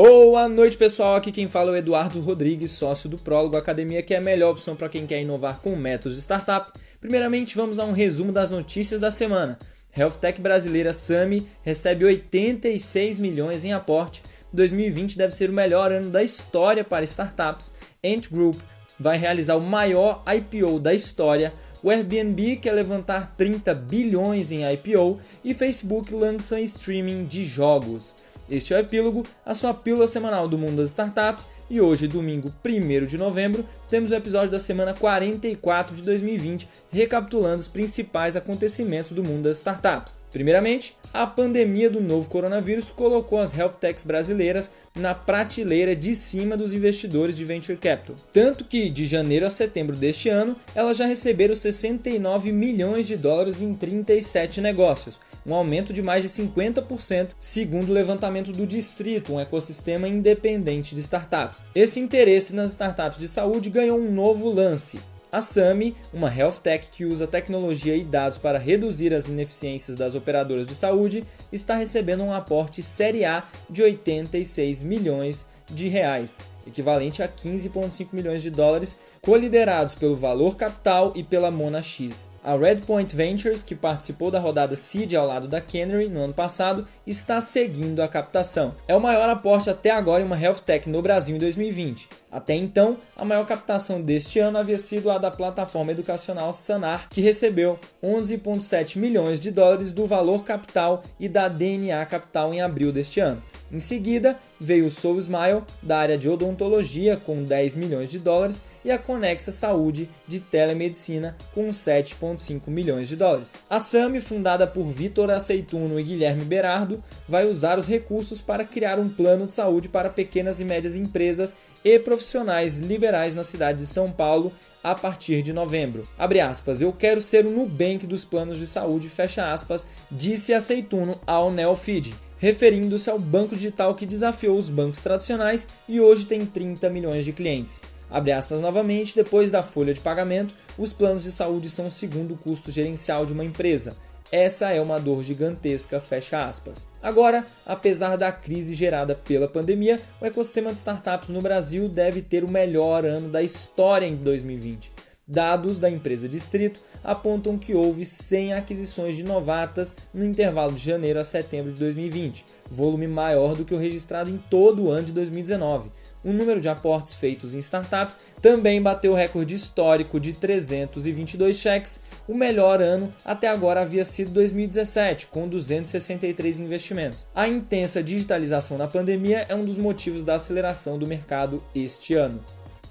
Boa noite, pessoal. Aqui quem fala é o Eduardo Rodrigues, sócio do Prólogo Academia, que é a melhor opção para quem quer inovar com métodos de startup. Primeiramente, vamos a um resumo das notícias da semana. Health Tech brasileira Sami recebe 86 milhões em aporte. 2020 deve ser o melhor ano da história para startups. Ant Group vai realizar o maior IPO da história. O Airbnb quer levantar 30 bilhões em IPO e Facebook lança streaming de jogos. Este é o Epílogo, a sua pílula semanal do mundo das startups, e hoje, domingo 1 de novembro, temos o episódio da semana 44 de 2020, recapitulando os principais acontecimentos do mundo das startups. Primeiramente, a pandemia do novo coronavírus colocou as health techs brasileiras na prateleira de cima dos investidores de venture capital. Tanto que, de janeiro a setembro deste ano, elas já receberam 69 milhões de dólares em 37 negócios, um aumento de mais de 50%, segundo o levantamento do Distrito, um ecossistema independente de startups. Esse interesse nas startups de saúde ganhou um novo lance. A SAMI, uma health tech que usa tecnologia e dados para reduzir as ineficiências das operadoras de saúde, está recebendo um aporte Série A de 86 milhões de reais equivalente a 15,5 milhões de dólares, coliderados pelo Valor Capital e pela Mona X. A Redpoint Ventures, que participou da rodada Seed ao lado da Canary no ano passado, está seguindo a captação. É o maior aporte até agora em uma health tech no Brasil em 2020. Até então, a maior captação deste ano havia sido a da plataforma educacional Sanar, que recebeu 11,7 milhões de dólares do Valor Capital e da DNA Capital em abril deste ano. Em seguida, veio o Soul Smile, da área de odontologia, com 10 milhões de dólares, e a Conexa Saúde, de telemedicina, com 7,5 milhões de dólares. A SAMI, fundada por Vitor Aceituno e Guilherme Berardo, vai usar os recursos para criar um plano de saúde para pequenas e médias empresas e profissionais liberais na cidade de São Paulo a partir de novembro. Abre aspas, eu quero ser o Nubank dos planos de saúde, fecha aspas, disse Aceituno ao Neofeed referindo-se ao banco digital que desafiou os bancos tradicionais e hoje tem 30 milhões de clientes. Abre aspas novamente, depois da folha de pagamento, os planos de saúde são o segundo custo gerencial de uma empresa. Essa é uma dor gigantesca, fecha aspas. Agora, apesar da crise gerada pela pandemia, o ecossistema de startups no Brasil deve ter o melhor ano da história em 2020. Dados da empresa Distrito apontam que houve 100 aquisições de novatas no intervalo de janeiro a setembro de 2020, volume maior do que o registrado em todo o ano de 2019. O número de aportes feitos em startups também bateu o recorde histórico de 322 cheques. O melhor ano até agora havia sido 2017, com 263 investimentos. A intensa digitalização na pandemia é um dos motivos da aceleração do mercado este ano.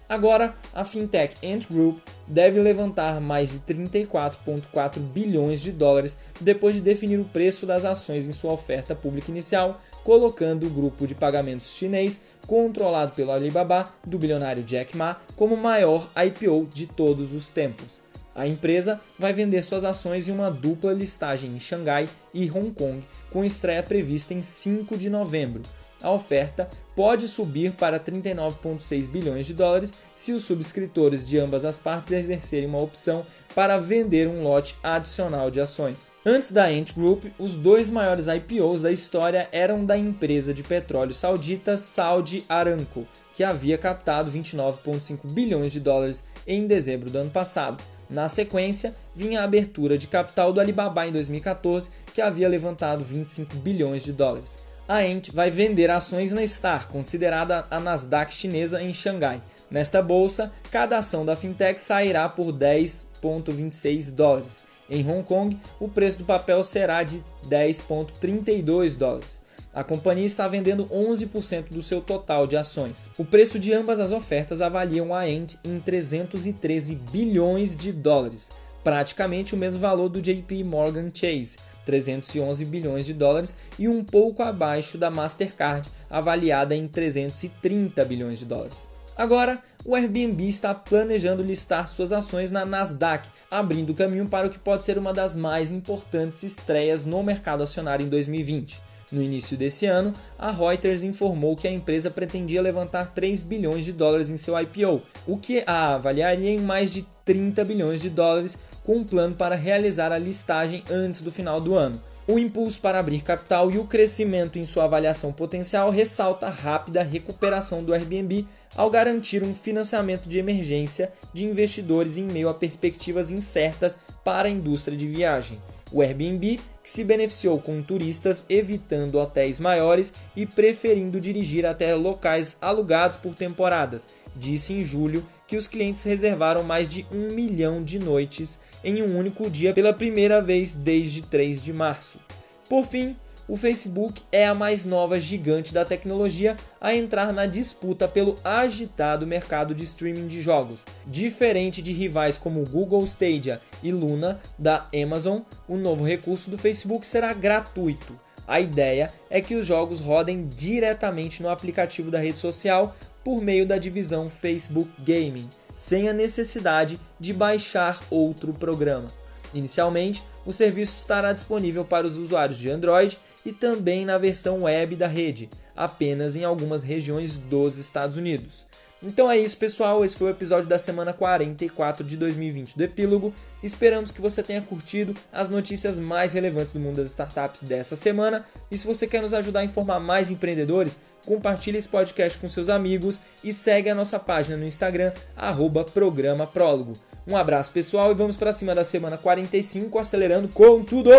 Agora, a fintech Ant Group deve levantar mais de 34,4 bilhões de dólares depois de definir o preço das ações em sua oferta pública inicial, colocando o grupo de pagamentos chinês, controlado pelo Alibaba, do bilionário Jack Ma, como o maior IPO de todos os tempos. A empresa vai vender suas ações em uma dupla listagem em Xangai e Hong Kong, com estreia prevista em 5 de novembro a oferta pode subir para 39,6 bilhões de dólares se os subscritores de ambas as partes exercerem uma opção para vender um lote adicional de ações. Antes da Ant Group, os dois maiores IPOs da história eram da empresa de petróleo saudita Saudi Aramco, que havia captado 29,5 bilhões de dólares em dezembro do ano passado. Na sequência, vinha a abertura de capital do Alibaba em 2014, que havia levantado 25 bilhões de dólares a Ant vai vender ações na Star, considerada a Nasdaq chinesa em Xangai. Nesta bolsa, cada ação da fintech sairá por 10,26 dólares. Em Hong Kong, o preço do papel será de 10,32 dólares. A companhia está vendendo 11% do seu total de ações. O preço de ambas as ofertas avaliam a Ant em 313 bilhões de dólares, praticamente o mesmo valor do JP Morgan Chase, 311 bilhões de dólares e um pouco abaixo da Mastercard, avaliada em 330 bilhões de dólares. Agora, o Airbnb está planejando listar suas ações na Nasdaq, abrindo caminho para o que pode ser uma das mais importantes estreias no mercado acionário em 2020. No início desse ano, a Reuters informou que a empresa pretendia levantar 3 bilhões de dólares em seu IPO, o que a avaliaria em mais de 30 bilhões de dólares, com um plano para realizar a listagem antes do final do ano. O impulso para abrir capital e o crescimento em sua avaliação potencial ressalta a rápida recuperação do Airbnb ao garantir um financiamento de emergência de investidores em meio a perspectivas incertas para a indústria de viagem. O Airbnb, que se beneficiou com turistas evitando hotéis maiores e preferindo dirigir até locais alugados por temporadas, disse em julho que os clientes reservaram mais de um milhão de noites em um único dia pela primeira vez desde 3 de março. Por fim, o Facebook é a mais nova gigante da tecnologia a entrar na disputa pelo agitado mercado de streaming de jogos. Diferente de rivais como Google Stadia e Luna da Amazon, o novo recurso do Facebook será gratuito. A ideia é que os jogos rodem diretamente no aplicativo da rede social por meio da divisão Facebook Gaming, sem a necessidade de baixar outro programa. Inicialmente, o serviço estará disponível para os usuários de Android e também na versão web da rede, apenas em algumas regiões dos Estados Unidos. Então é isso, pessoal. Esse foi o episódio da semana 44 de 2020 do Epílogo. Esperamos que você tenha curtido as notícias mais relevantes do mundo das startups dessa semana. E se você quer nos ajudar a informar mais empreendedores, compartilhe esse podcast com seus amigos e segue a nossa página no Instagram, arroba. Um abraço, pessoal, e vamos para cima da semana 45, acelerando com tudo!